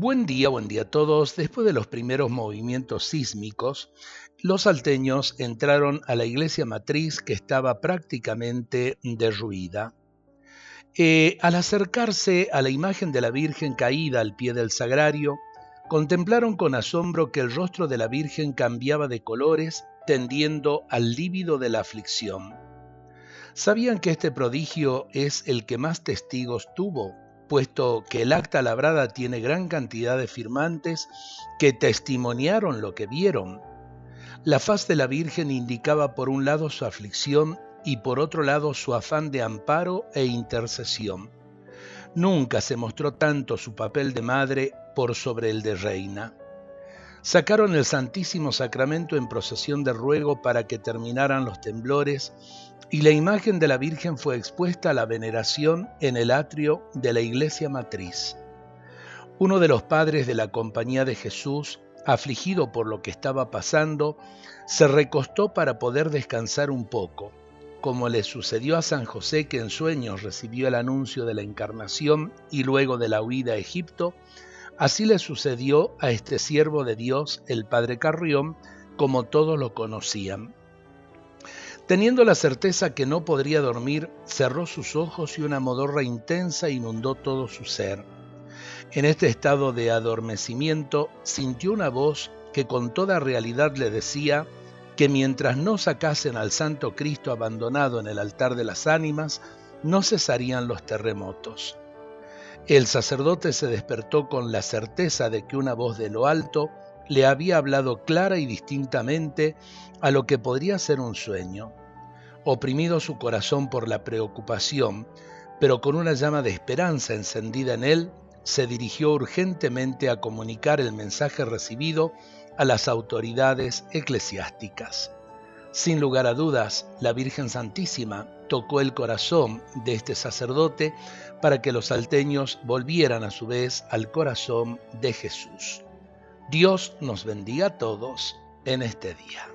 Buen día, buen día a todos. Después de los primeros movimientos sísmicos, los salteños entraron a la iglesia matriz que estaba prácticamente derruida. Eh, al acercarse a la imagen de la Virgen caída al pie del sagrario, contemplaron con asombro que el rostro de la Virgen cambiaba de colores, tendiendo al lívido de la aflicción. Sabían que este prodigio es el que más testigos tuvo, puesto que el acta labrada tiene gran cantidad de firmantes que testimoniaron lo que vieron. La faz de la Virgen indicaba por un lado su aflicción y por otro lado su afán de amparo e intercesión. Nunca se mostró tanto su papel de madre por sobre el de reina. Sacaron el Santísimo Sacramento en procesión de ruego para que terminaran los temblores y la imagen de la Virgen fue expuesta a la veneración en el atrio de la iglesia matriz. Uno de los padres de la Compañía de Jesús, afligido por lo que estaba pasando, se recostó para poder descansar un poco, como le sucedió a San José que en sueños recibió el anuncio de la encarnación y luego de la huida a Egipto, así le sucedió a este siervo de Dios, el padre Carrión, como todos lo conocían. Teniendo la certeza que no podría dormir, cerró sus ojos y una modorra intensa inundó todo su ser. En este estado de adormecimiento sintió una voz que con toda realidad le decía que mientras no sacasen al Santo Cristo abandonado en el altar de las ánimas, no cesarían los terremotos. El sacerdote se despertó con la certeza de que una voz de lo alto le había hablado clara y distintamente a lo que podría ser un sueño oprimido su corazón por la preocupación, pero con una llama de esperanza encendida en él, se dirigió urgentemente a comunicar el mensaje recibido a las autoridades eclesiásticas. Sin lugar a dudas, la Virgen Santísima tocó el corazón de este sacerdote para que los salteños volvieran a su vez al corazón de Jesús. Dios nos bendiga a todos en este día.